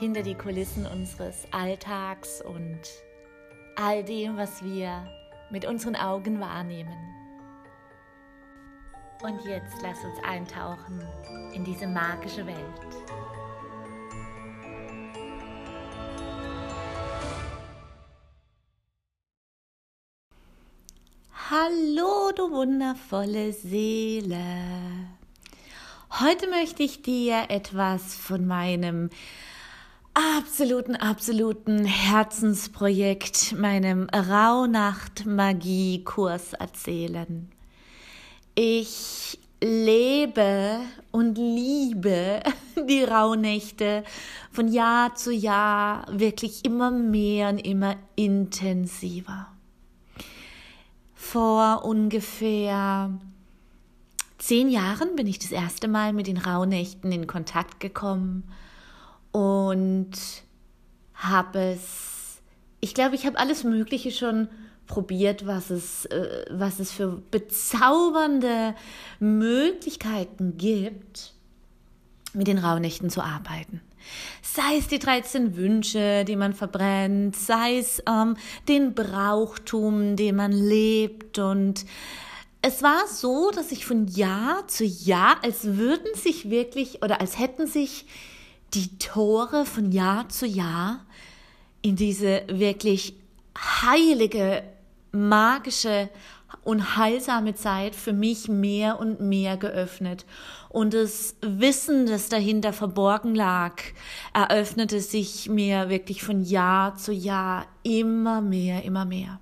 Hinter die Kulissen unseres Alltags und all dem, was wir mit unseren Augen wahrnehmen. Und jetzt lass uns eintauchen in diese magische Welt. Hallo, du wundervolle Seele. Heute möchte ich dir etwas von meinem absoluten, absoluten Herzensprojekt, meinem Rauhnacht-Magie-Kurs erzählen. Ich lebe und liebe die Rauhnächte von Jahr zu Jahr wirklich immer mehr und immer intensiver. Vor ungefähr zehn Jahren bin ich das erste Mal mit den Rauhnächten in Kontakt gekommen und habe es, ich glaube, ich habe alles Mögliche schon probiert, was es, äh, was es für bezaubernde Möglichkeiten gibt, mit den Rauhnächten zu arbeiten. Sei es die 13 Wünsche, die man verbrennt, sei es ähm, den Brauchtum, den man lebt und es war so, dass ich von Jahr zu Jahr, als würden sich wirklich oder als hätten sich die Tore von Jahr zu Jahr in diese wirklich heilige, magische und heilsame Zeit für mich mehr und mehr geöffnet. Und das Wissen, das dahinter verborgen lag, eröffnete sich mir wirklich von Jahr zu Jahr immer mehr, immer mehr.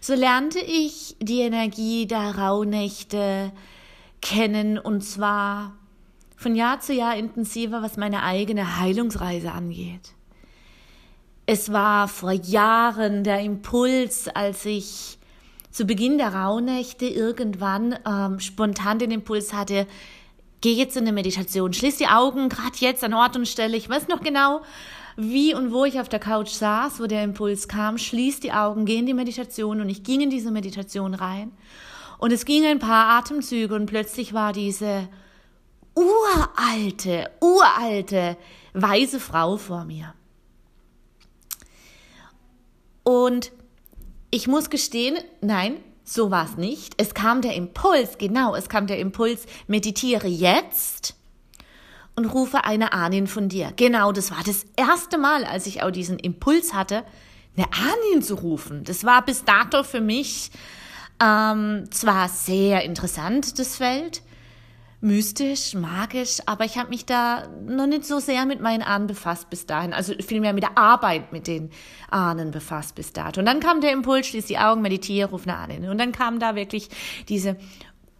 So lernte ich die Energie der Rauhnächte kennen und zwar von Jahr zu Jahr intensiver, was meine eigene Heilungsreise angeht. Es war vor Jahren der Impuls, als ich zu Beginn der Rauhnächte irgendwann ähm, spontan den Impuls hatte, geh jetzt in eine Meditation, schließ die Augen, gerade jetzt an Ort und Stelle, ich weiß noch genau, wie und wo ich auf der Couch saß, wo der Impuls kam, schließ die Augen, geh in die Meditation und ich ging in diese Meditation rein. Und es ging ein paar Atemzüge und plötzlich war diese uralte, uralte, weise Frau vor mir. Und ich muss gestehen, nein, so war es nicht. Es kam der Impuls, genau, es kam der Impuls, meditiere jetzt und rufe eine Ahnin von dir. Genau, das war das erste Mal, als ich auch diesen Impuls hatte, eine Ahnin zu rufen. Das war bis dato für mich ähm, zwar sehr interessant, das Feld, mystisch, magisch, aber ich habe mich da noch nicht so sehr mit meinen Ahnen befasst bis dahin. Also vielmehr mit der Arbeit mit den Ahnen befasst bis dato. Und dann kam der Impuls, schließ die Augen, meditiere, ruf eine Ahnen. Und dann kam da wirklich diese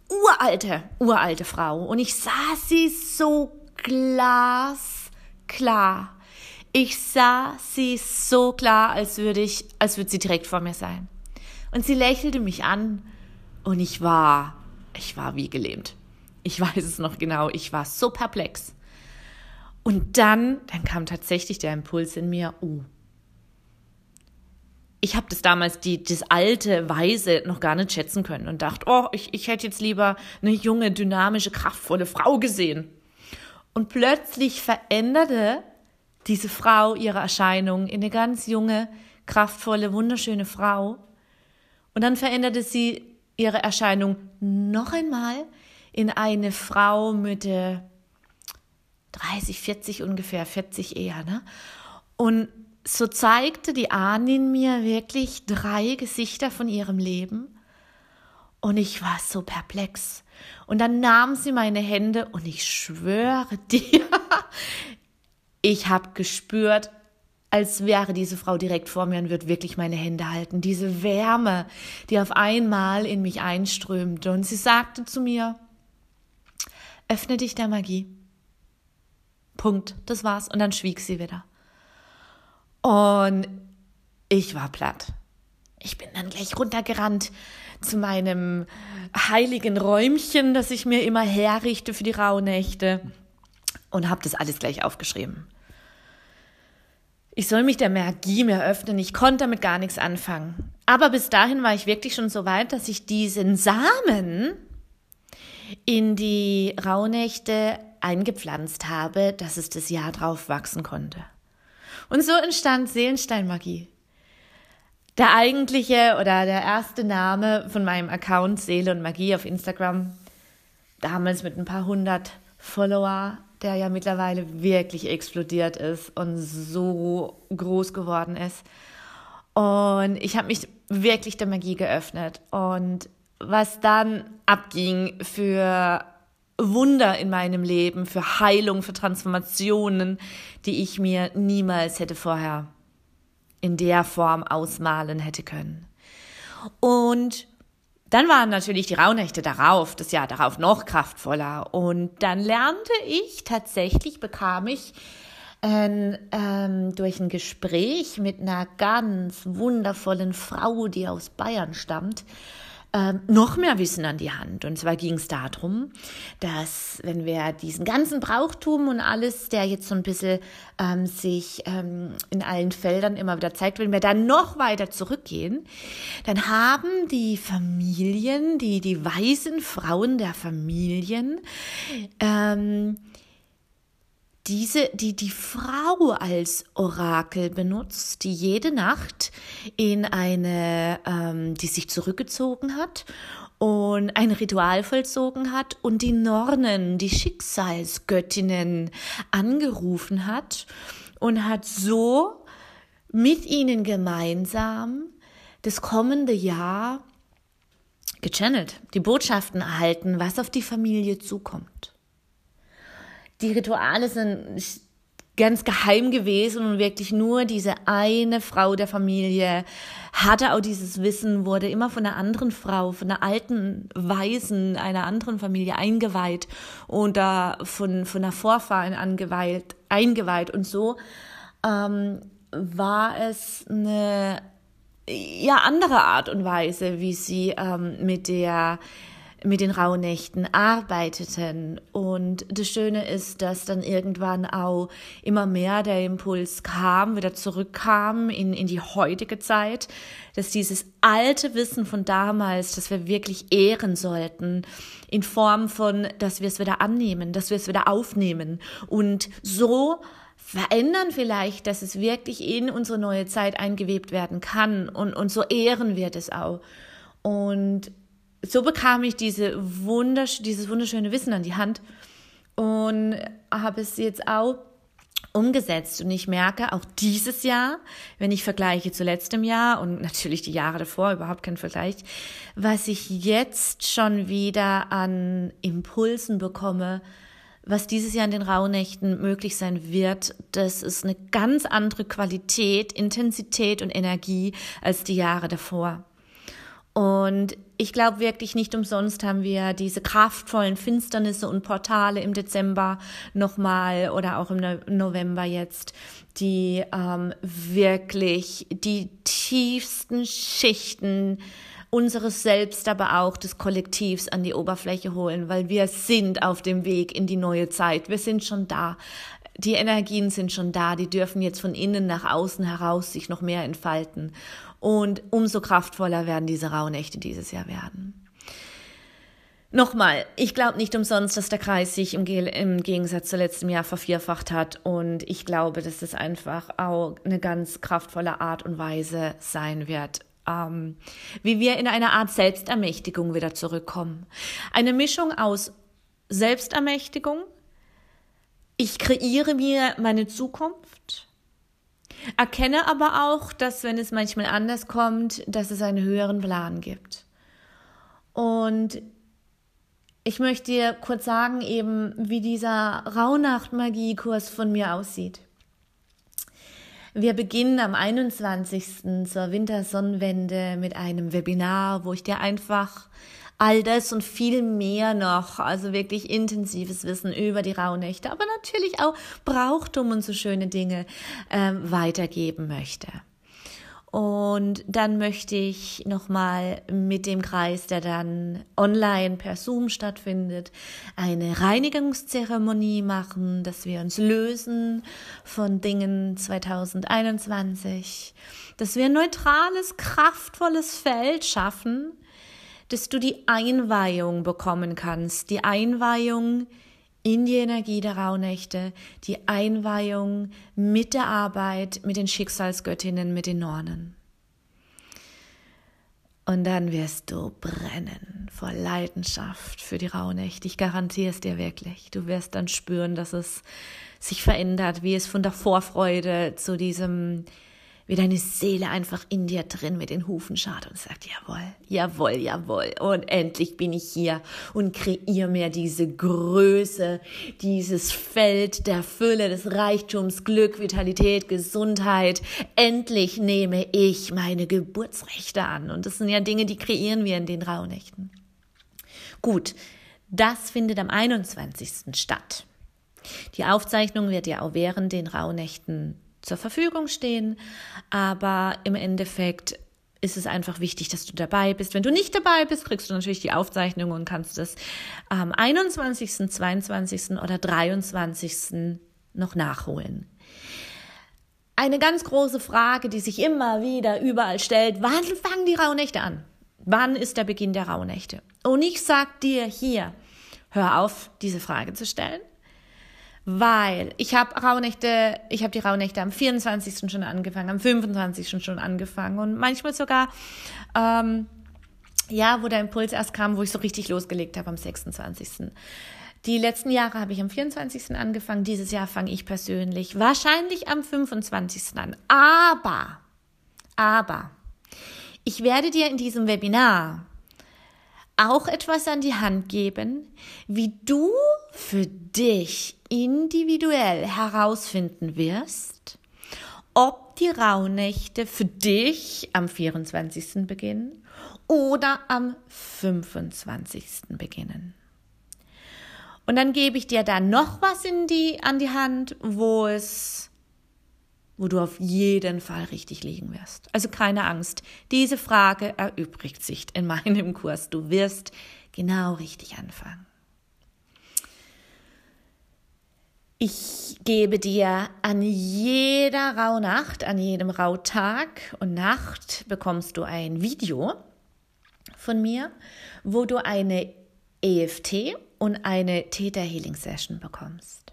uralte, uralte Frau. Und ich sah sie so glasklar. Ich sah sie so klar, als würde ich, als würde sie direkt vor mir sein. Und sie lächelte mich an und ich war, ich war wie gelähmt. Ich weiß es noch genau. Ich war so perplex. Und dann, dann kam tatsächlich der Impuls in mir, oh, ich habe das damals, die, das alte Weise noch gar nicht schätzen können und dachte, oh, ich, ich hätte jetzt lieber eine junge, dynamische, kraftvolle Frau gesehen. Und plötzlich veränderte diese Frau ihre Erscheinung in eine ganz junge, kraftvolle, wunderschöne Frau. Und dann veränderte sie ihre Erscheinung noch einmal in eine Frau Mitte 30, 40 ungefähr, 40 eher. Ne? Und so zeigte die Ahnin mir wirklich drei Gesichter von ihrem Leben. Und ich war so perplex. Und dann nahm sie meine Hände und ich schwöre dir, ich habe gespürt, als wäre diese Frau direkt vor mir und würde wirklich meine Hände halten. Diese Wärme, die auf einmal in mich einströmte. Und sie sagte zu mir, öffne dich der Magie. Punkt. Das war's. Und dann schwieg sie wieder. Und ich war platt. Ich bin dann gleich runtergerannt zu meinem heiligen Räumchen, das ich mir immer herrichte für die Rauhnächte und habe das alles gleich aufgeschrieben. Ich soll mich der Magie mehr öffnen. Ich konnte damit gar nichts anfangen. Aber bis dahin war ich wirklich schon so weit, dass ich diesen Samen in die Rauhnächte eingepflanzt habe, dass es das Jahr drauf wachsen konnte. Und so entstand Seelensteinmagie. Der eigentliche oder der erste Name von meinem Account Seele und Magie auf Instagram, damals mit ein paar hundert Follower, der ja mittlerweile wirklich explodiert ist und so groß geworden ist. Und ich habe mich wirklich der Magie geöffnet. Und was dann abging für Wunder in meinem Leben, für Heilung, für Transformationen, die ich mir niemals hätte vorher in der Form ausmalen hätte können. Und dann waren natürlich die Rauhnächte darauf, das Jahr darauf noch kraftvoller. Und dann lernte ich tatsächlich, bekam ich äh, ähm, durch ein Gespräch mit einer ganz wundervollen Frau, die aus Bayern stammt, ähm, noch mehr Wissen an die Hand. Und zwar ging es darum, dass wenn wir diesen ganzen Brauchtum und alles, der jetzt so ein bisschen ähm, sich ähm, in allen Feldern immer wieder zeigt, wenn wir dann noch weiter zurückgehen, dann haben die Familien, die, die weisen Frauen der Familien, ähm, diese, die die Frau als Orakel benutzt, die jede Nacht in eine, ähm, die sich zurückgezogen hat und ein Ritual vollzogen hat und die Nornen, die Schicksalsgöttinnen angerufen hat und hat so mit ihnen gemeinsam das kommende Jahr gechannelt, die Botschaften erhalten, was auf die Familie zukommt die Rituale sind ganz geheim gewesen und wirklich nur diese eine Frau der Familie hatte auch dieses Wissen, wurde immer von einer anderen Frau, von einer alten Weisen einer anderen Familie eingeweiht oder von, von einer Vorfahren angeweiht, eingeweiht. Und so ähm, war es eine ja, andere Art und Weise, wie sie ähm, mit der mit den Rauhnächten arbeiteten. Und das Schöne ist, dass dann irgendwann auch immer mehr der Impuls kam, wieder zurückkam in, in die heutige Zeit, dass dieses alte Wissen von damals, dass wir wirklich ehren sollten, in Form von, dass wir es wieder annehmen, dass wir es wieder aufnehmen und so verändern vielleicht, dass es wirklich in unsere neue Zeit eingewebt werden kann und, und so ehren wir das auch. Und so bekam ich diese wundersch dieses wunderschöne Wissen an die Hand und habe es jetzt auch umgesetzt. Und ich merke auch dieses Jahr, wenn ich vergleiche zu letztem Jahr und natürlich die Jahre davor, überhaupt kein Vergleich, was ich jetzt schon wieder an Impulsen bekomme, was dieses Jahr in den Rauhnächten möglich sein wird, das ist eine ganz andere Qualität, Intensität und Energie als die Jahre davor. Und ich glaube wirklich nicht umsonst haben wir diese kraftvollen Finsternisse und Portale im Dezember nochmal oder auch im November jetzt, die ähm, wirklich die tiefsten Schichten unseres Selbst, aber auch des Kollektivs an die Oberfläche holen, weil wir sind auf dem Weg in die neue Zeit. Wir sind schon da. Die Energien sind schon da. Die dürfen jetzt von innen nach außen heraus sich noch mehr entfalten. Und umso kraftvoller werden diese Rauhnächte dieses Jahr werden. Nochmal, ich glaube nicht umsonst, dass der Kreis sich im, im, Gegensatz zu letztem Jahr vervierfacht hat und ich glaube, dass es einfach auch eine ganz kraftvolle Art und Weise sein wird, ähm, wie wir in eine Art Selbstermächtigung wieder zurückkommen. Eine Mischung aus Selbstermächtigung, ich kreiere mir meine Zukunft, Erkenne aber auch, dass wenn es manchmal anders kommt, dass es einen höheren Plan gibt. Und ich möchte dir kurz sagen, eben, wie dieser Rauhnacht-Magie-Kurs von mir aussieht. Wir beginnen am 21. zur Wintersonnenwende mit einem Webinar, wo ich dir einfach all das und viel mehr noch, also wirklich intensives Wissen über die Rauhnächte, aber natürlich auch Brauchtum und so schöne Dinge ähm, weitergeben möchte. Und dann möchte ich nochmal mit dem Kreis, der dann online per Zoom stattfindet, eine Reinigungszeremonie machen, dass wir uns lösen von Dingen 2021, dass wir ein neutrales, kraftvolles Feld schaffen, dass du die Einweihung bekommen kannst, die Einweihung in die Energie der Rauhnächte, die Einweihung mit der Arbeit, mit den Schicksalsgöttinnen, mit den Nornen. Und dann wirst du brennen vor Leidenschaft für die Rauhnächte. Ich garantiere es dir wirklich. Du wirst dann spüren, dass es sich verändert, wie es von der Vorfreude zu diesem wie deine Seele einfach in dir drin mit den Hufen schaut und sagt, jawohl, jawohl, jawohl. Und endlich bin ich hier und kreiere mir diese Größe, dieses Feld der Fülle, des Reichtums, Glück, Vitalität, Gesundheit. Endlich nehme ich meine Geburtsrechte an. Und das sind ja Dinge, die kreieren wir in den Rauhnächten. Gut, das findet am 21. statt. Die Aufzeichnung wird ja auch während den Rauhnächten zur Verfügung stehen. Aber im Endeffekt ist es einfach wichtig, dass du dabei bist. Wenn du nicht dabei bist, kriegst du natürlich die Aufzeichnung und kannst es am 21., 22. oder 23. noch nachholen. Eine ganz große Frage, die sich immer wieder überall stellt, wann fangen die Rauhnächte an? Wann ist der Beginn der Rauhnächte? Und ich sag dir hier, hör auf, diese Frage zu stellen weil ich habe Rauhnächte, ich habe die Rauhnächte am 24. schon angefangen, am 25. schon angefangen und manchmal sogar, ähm, ja, wo der Impuls erst kam, wo ich so richtig losgelegt habe am 26. Die letzten Jahre habe ich am 24. angefangen, dieses Jahr fange ich persönlich wahrscheinlich am 25. an. Aber, aber, ich werde dir in diesem Webinar auch etwas an die Hand geben, wie du für dich individuell herausfinden wirst, ob die Rauhnächte für dich am 24. beginnen oder am 25. beginnen. Und dann gebe ich dir da noch was in die, an die Hand, wo es wo du auf jeden Fall richtig liegen wirst. Also keine Angst, diese Frage erübrigt sich in meinem Kurs. Du wirst genau richtig anfangen. Ich gebe dir an jeder Rauhnacht, an jedem Rauhtag und Nacht bekommst du ein Video von mir, wo du eine EFT und eine Theta Healing Session bekommst.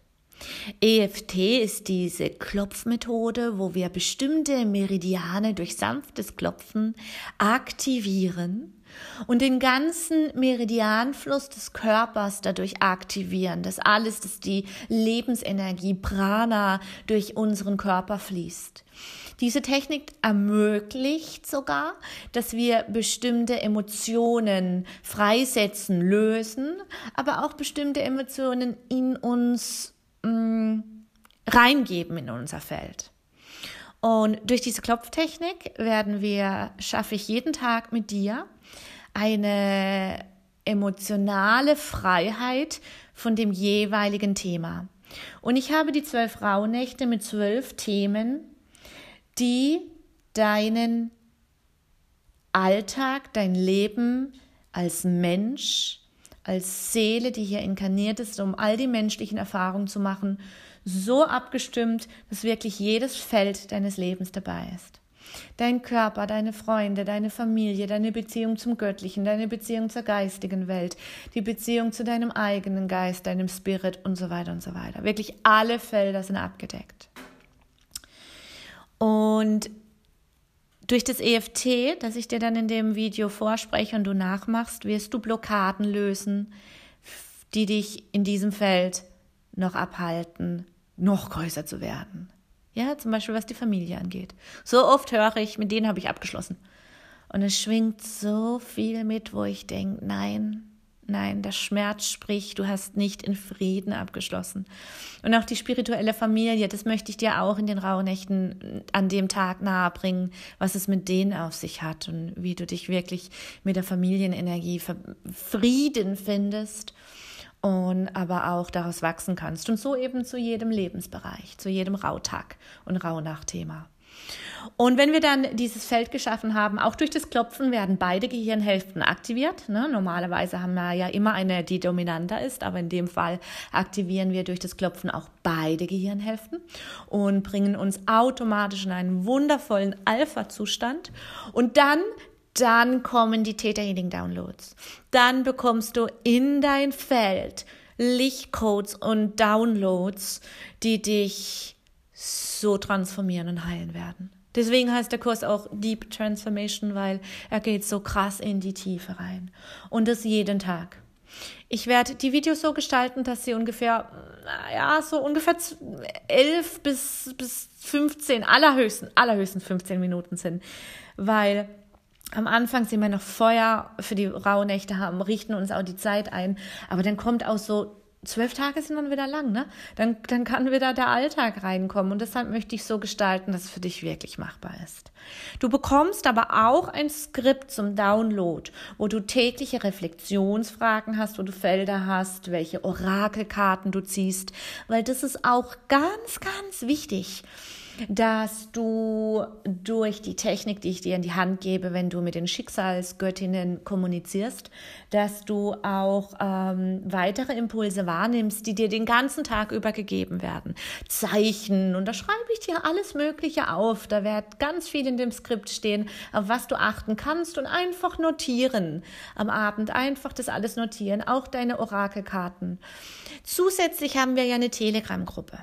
EFT ist diese Klopfmethode, wo wir bestimmte Meridiane durch sanftes Klopfen aktivieren und den ganzen Meridianfluss des Körpers dadurch aktivieren. Das alles, dass die Lebensenergie Prana durch unseren Körper fließt. Diese Technik ermöglicht sogar, dass wir bestimmte Emotionen freisetzen, lösen, aber auch bestimmte Emotionen in uns mh, mm, reingeben in unser Feld. Und durch diese Klopftechnik werden wir, schaffe ich jeden Tag mit dir eine emotionale Freiheit von dem jeweiligen Thema. Und ich habe die zwölf Rauhnächte mit zwölf Themen, die deinen Alltag, dein Leben als Mensch als Seele, die hier inkarniert ist, um all die menschlichen Erfahrungen zu machen, so abgestimmt, dass wirklich jedes Feld deines Lebens dabei ist. Dein Körper, deine Freunde, deine Familie, deine Beziehung zum Göttlichen, deine Beziehung zur geistigen Welt, die Beziehung zu deinem eigenen Geist, deinem Spirit und so weiter und so weiter. Wirklich alle Felder sind abgedeckt. Und durch das EFT, das ich dir dann in dem Video vorspreche und du nachmachst, wirst du Blockaden lösen, die dich in diesem Feld noch abhalten, noch größer zu werden. Ja, zum Beispiel was die Familie angeht. So oft höre ich, mit denen habe ich abgeschlossen. Und es schwingt so viel mit, wo ich denke, nein, Nein, der Schmerz spricht, du hast nicht in Frieden abgeschlossen. Und auch die spirituelle Familie, das möchte ich dir auch in den Rauhnächten an dem Tag nahebringen, was es mit denen auf sich hat und wie du dich wirklich mit der Familienenergie Frieden findest und aber auch daraus wachsen kannst. Und so eben zu jedem Lebensbereich, zu jedem Rauhtag und Rauhnachtthema. Und wenn wir dann dieses Feld geschaffen haben, auch durch das Klopfen werden beide Gehirnhälften aktiviert. Ne? Normalerweise haben wir ja immer eine, die dominanter ist, aber in dem Fall aktivieren wir durch das Klopfen auch beide Gehirnhälften und bringen uns automatisch in einen wundervollen Alpha-Zustand. Und dann dann kommen die Theta Healing Downloads. Dann bekommst du in dein Feld Lichtcodes und Downloads, die dich so transformieren und heilen werden. Deswegen heißt der Kurs auch Deep Transformation, weil er geht so krass in die Tiefe rein. Und das jeden Tag. Ich werde die Videos so gestalten, dass sie ungefähr, ja, so ungefähr 11 bis, bis 15, allerhöchsten, allerhöchsten 15 Minuten sind. Weil am Anfang sind wir noch Feuer für die Rauhnächte haben, richten uns auch die Zeit ein. Aber dann kommt auch so zwölf Tage sind dann wieder lang, ne? Dann, dann kann wieder der Alltag reinkommen. Und deshalb möchte ich so gestalten, dass es für dich wirklich machbar ist. Du bekommst aber auch ein Skript zum Download, wo du tägliche Reflexionsfragen hast, wo du Felder hast, welche Orakelkarten du ziehst, weil das ist auch ganz, ganz wichtig dass du durch die Technik, die ich dir in die Hand gebe, wenn du mit den Schicksalsgöttinnen kommunizierst, dass du auch ähm, weitere Impulse wahrnimmst, die dir den ganzen Tag über gegeben werden. Zeichen und da schreibe ich dir alles Mögliche auf. Da wird ganz viel in dem Skript stehen, auf was du achten kannst und einfach notieren. Am Abend einfach das alles notieren, auch deine Orakelkarten. Zusätzlich haben wir ja eine Telegram-Gruppe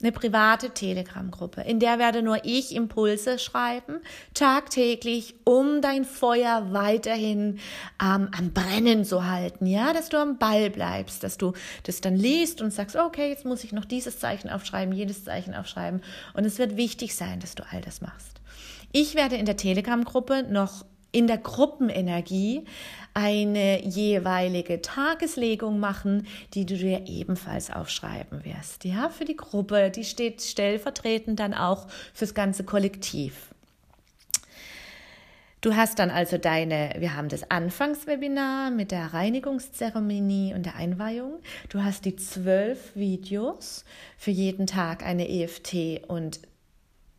eine private Telegram-Gruppe, in der werde nur ich Impulse schreiben, tagtäglich, um dein Feuer weiterhin ähm, am Brennen zu halten, ja, dass du am Ball bleibst, dass du das dann liest und sagst, okay, jetzt muss ich noch dieses Zeichen aufschreiben, jedes Zeichen aufschreiben und es wird wichtig sein, dass du all das machst. Ich werde in der Telegram-Gruppe noch in der Gruppenenergie eine jeweilige Tageslegung machen, die du dir ebenfalls aufschreiben wirst. Ja, für die Gruppe, die steht stellvertretend dann auch fürs ganze Kollektiv. Du hast dann also deine, wir haben das Anfangswebinar mit der Reinigungszeremonie und der Einweihung. Du hast die zwölf Videos für jeden Tag eine EFT und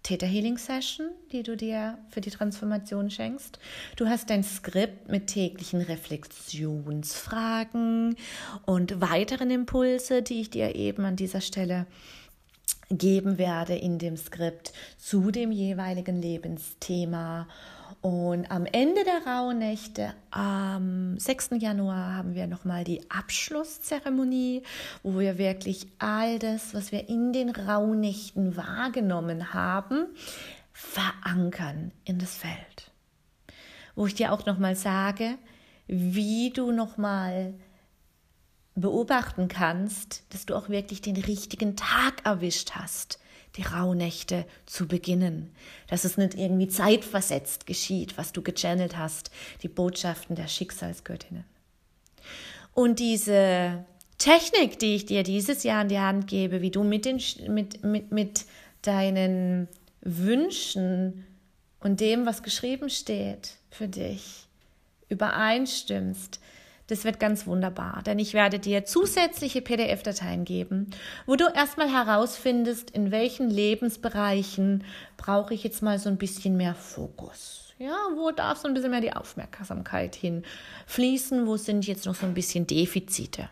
Theta Healing Session, die du dir für die Transformation schenkst. Du hast dein Skript mit täglichen Reflexionsfragen und weiteren Impulse, die ich dir eben an dieser Stelle geben werde in dem Skript zu dem jeweiligen Lebensthema und am Ende der Rauhnächte, am 6. Januar, haben wir nochmal die Abschlusszeremonie, wo wir wirklich all das, was wir in den Rauhnächten wahrgenommen haben, verankern in das Feld. Wo ich dir auch nochmal sage, wie du nochmal beobachten kannst, dass du auch wirklich den richtigen Tag erwischt hast die Rauhnächte zu beginnen, dass es nicht irgendwie zeitversetzt geschieht, was du gechannelt hast, die Botschaften der Schicksalsgöttinnen. Und diese Technik, die ich dir dieses Jahr in die Hand gebe, wie du mit, den, mit, mit, mit deinen Wünschen und dem, was geschrieben steht für dich, übereinstimmst, das wird ganz wunderbar, denn ich werde dir zusätzliche PDF-Dateien geben, wo du erstmal herausfindest, in welchen Lebensbereichen brauche ich jetzt mal so ein bisschen mehr Fokus. Ja, wo darf so ein bisschen mehr die Aufmerksamkeit hinfließen? Wo sind jetzt noch so ein bisschen Defizite?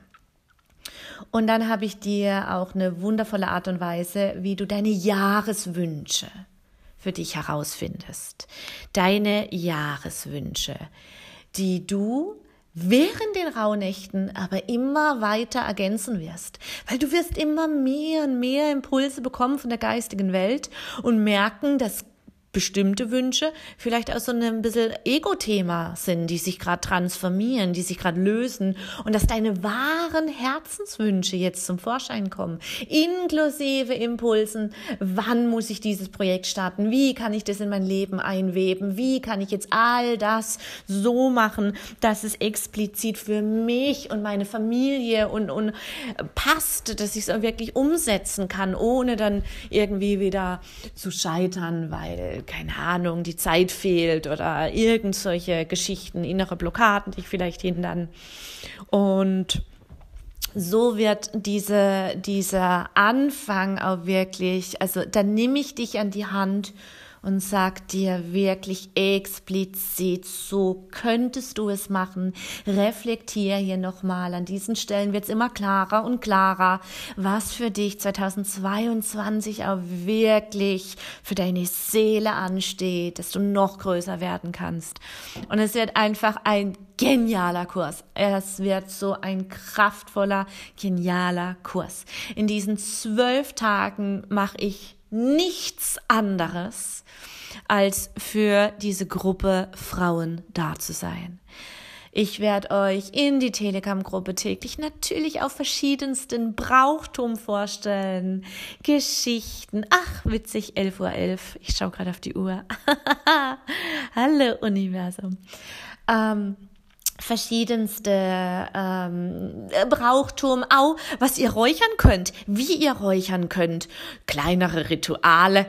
Und dann habe ich dir auch eine wundervolle Art und Weise, wie du deine Jahreswünsche für dich herausfindest. Deine Jahreswünsche, die du während den Rauhnächten aber immer weiter ergänzen wirst, weil du wirst immer mehr und mehr Impulse bekommen von der geistigen Welt und merken, dass bestimmte Wünsche vielleicht auch so ein bisschen Ego-Thema sind, die sich gerade transformieren, die sich gerade lösen und dass deine wahren Herzenswünsche jetzt zum Vorschein kommen, inklusive Impulsen, wann muss ich dieses Projekt starten, wie kann ich das in mein Leben einweben, wie kann ich jetzt all das so machen, dass es explizit für mich und meine Familie und, und passt, dass ich es wirklich umsetzen kann, ohne dann irgendwie wieder zu scheitern, weil keine Ahnung, die Zeit fehlt oder irgend solche Geschichten, innere Blockaden dich vielleicht hindern. Und so wird diese, dieser Anfang auch wirklich, also da nehme ich dich an die Hand und sag dir wirklich explizit, so könntest du es machen. Reflektier hier nochmal. An diesen Stellen wird es immer klarer und klarer, was für dich 2022 auch wirklich für deine Seele ansteht, dass du noch größer werden kannst. Und es wird einfach ein genialer Kurs. Es wird so ein kraftvoller, genialer Kurs. In diesen zwölf Tagen mache ich nichts anderes, als für diese Gruppe Frauen da zu sein. Ich werde euch in die Telegram-Gruppe täglich natürlich auf verschiedensten Brauchtum vorstellen. Geschichten. Ach, witzig, 11.11 Uhr. .11. Ich schaue gerade auf die Uhr. Hallo Universum. Ähm, verschiedenste ähm, Brauchtum, auch was ihr räuchern könnt, wie ihr räuchern könnt, kleinere Rituale.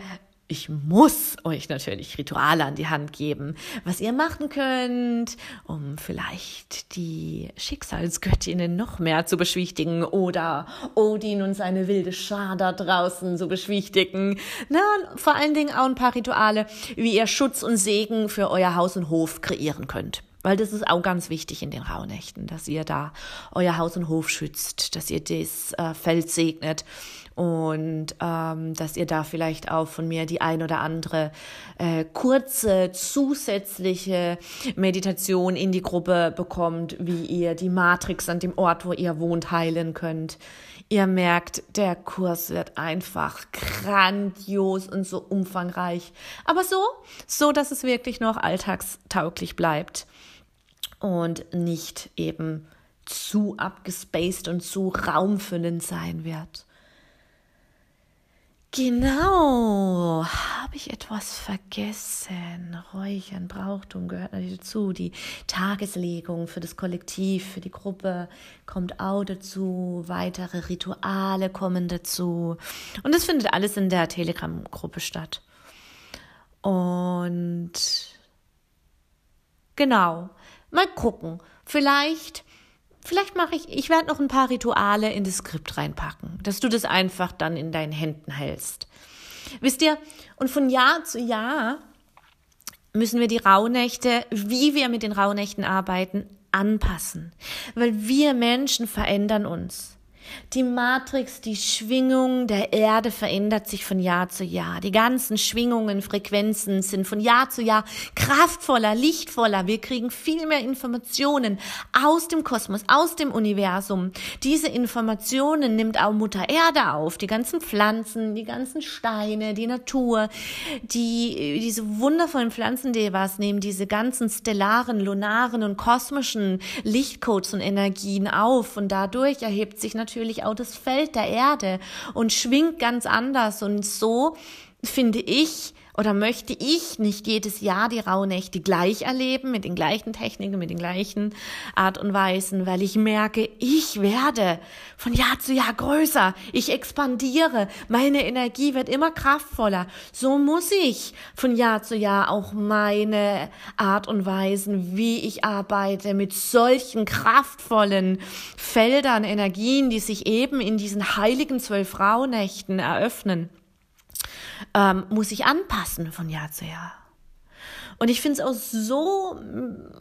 Ich muss euch natürlich Rituale an die Hand geben, was ihr machen könnt, um vielleicht die Schicksalsgöttinnen noch mehr zu beschwichtigen oder Odin und seine wilde Schar da draußen zu beschwichtigen. Na, vor allen Dingen auch ein paar Rituale, wie ihr Schutz und Segen für euer Haus und Hof kreieren könnt. Weil das ist auch ganz wichtig in den Rauhnächten, dass ihr da euer Haus und Hof schützt, dass ihr das äh, Feld segnet und ähm, dass ihr da vielleicht auch von mir die ein oder andere äh, kurze zusätzliche Meditation in die Gruppe bekommt, wie ihr die Matrix an dem Ort, wo ihr wohnt, heilen könnt. Ihr merkt, der Kurs wird einfach grandios und so umfangreich, aber so, so dass es wirklich noch alltagstauglich bleibt und nicht eben zu abgespaced und zu raumfüllend sein wird. Genau, habe ich etwas vergessen? Räuchern, Brauchtum gehört natürlich dazu. Die Tageslegung für das Kollektiv, für die Gruppe kommt auch dazu. Weitere Rituale kommen dazu. Und das findet alles in der Telegram-Gruppe statt. Und genau, Mal gucken. Vielleicht, vielleicht mache ich, ich werde noch ein paar Rituale in das Skript reinpacken, dass du das einfach dann in deinen Händen hältst. Wisst ihr, und von Jahr zu Jahr müssen wir die Rauhnächte, wie wir mit den Rauhnächten arbeiten, anpassen. Weil wir Menschen verändern uns. Die Matrix, die Schwingung der Erde verändert sich von Jahr zu Jahr. Die ganzen Schwingungen, Frequenzen sind von Jahr zu Jahr kraftvoller, lichtvoller. Wir kriegen viel mehr Informationen aus dem Kosmos, aus dem Universum. Diese Informationen nimmt auch Mutter Erde auf. Die ganzen Pflanzen, die ganzen Steine, die Natur, die, diese wundervollen Pflanzendevas nehmen diese ganzen stellaren, lunaren und kosmischen Lichtcodes und Energien auf und dadurch erhebt sich natürlich natürlich auch das Feld der Erde und schwingt ganz anders. Und so finde ich, oder möchte ich nicht jedes Jahr die Rauhnächte gleich erleben, mit den gleichen Techniken, mit den gleichen Art und Weisen, weil ich merke, ich werde von Jahr zu Jahr größer, ich expandiere, meine Energie wird immer kraftvoller. So muss ich von Jahr zu Jahr auch meine Art und Weisen, wie ich arbeite, mit solchen kraftvollen Feldern, Energien, die sich eben in diesen heiligen zwölf Rauhnächten eröffnen ähm, muss ich anpassen von Jahr zu Jahr. Und ich finde es auch so,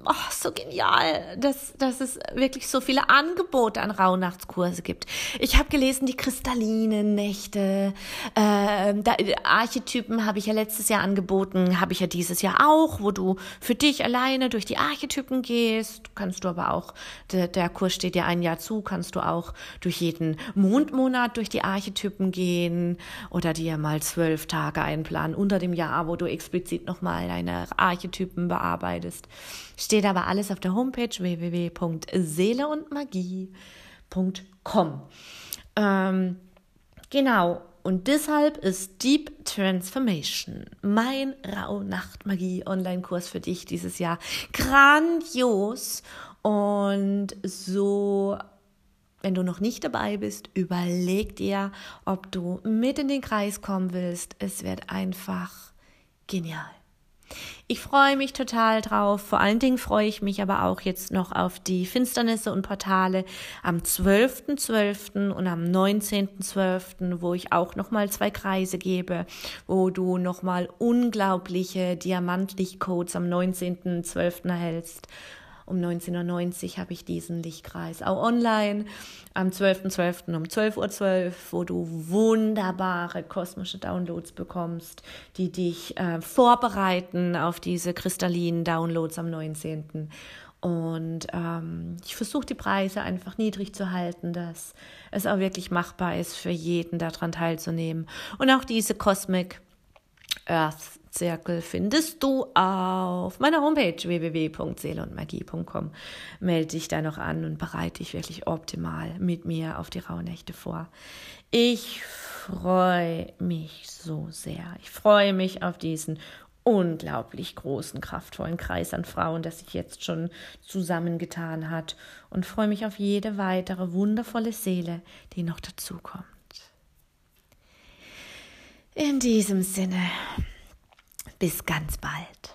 oh, so genial, dass, dass es wirklich so viele Angebote an Rauhnachtskurse gibt. Ich habe gelesen, die kristallinen Nächte, äh, da, Archetypen habe ich ja letztes Jahr angeboten, habe ich ja dieses Jahr auch, wo du für dich alleine durch die Archetypen gehst. Kannst du aber auch, der, der Kurs steht dir ein Jahr zu, kannst du auch durch jeden Mondmonat durch die Archetypen gehen oder dir mal zwölf Tage einplanen unter dem Jahr, wo du explizit nochmal deine Archetypen bearbeitest. Steht aber alles auf der Homepage www.seeleundmagie.com. Ähm, genau. Und deshalb ist Deep Transformation mein Rauhnacht-Magie-Online-Kurs für dich dieses Jahr grandios und so wenn du noch nicht dabei bist, überleg dir, ob du mit in den Kreis kommen willst. Es wird einfach genial. Ich freue mich total drauf. Vor allen Dingen freue ich mich aber auch jetzt noch auf die Finsternisse und Portale am 12.12. .12. und am 19.12., wo ich auch nochmal zwei Kreise gebe, wo du nochmal unglaubliche Diamantlichtcodes am 19.12. erhältst um 19.90 Uhr habe ich diesen Lichtkreis auch online. Am 12.12. .12. um 12.12 Uhr, 12, wo du wunderbare kosmische Downloads bekommst, die dich äh, vorbereiten auf diese kristallinen Downloads am 19. Und ähm, ich versuche die Preise einfach niedrig zu halten, dass es auch wirklich machbar ist für jeden daran teilzunehmen. Und auch diese Cosmic Earth Zirkel findest du auf meiner Homepage www.seeleundmagie.com. Melde dich da noch an und bereite dich wirklich optimal mit mir auf die Rauhnächte vor. Ich freue mich so sehr. Ich freue mich auf diesen unglaublich großen, kraftvollen Kreis an Frauen, das sich jetzt schon zusammengetan hat und freue mich auf jede weitere wundervolle Seele, die noch dazukommt. In diesem Sinne, bis ganz bald.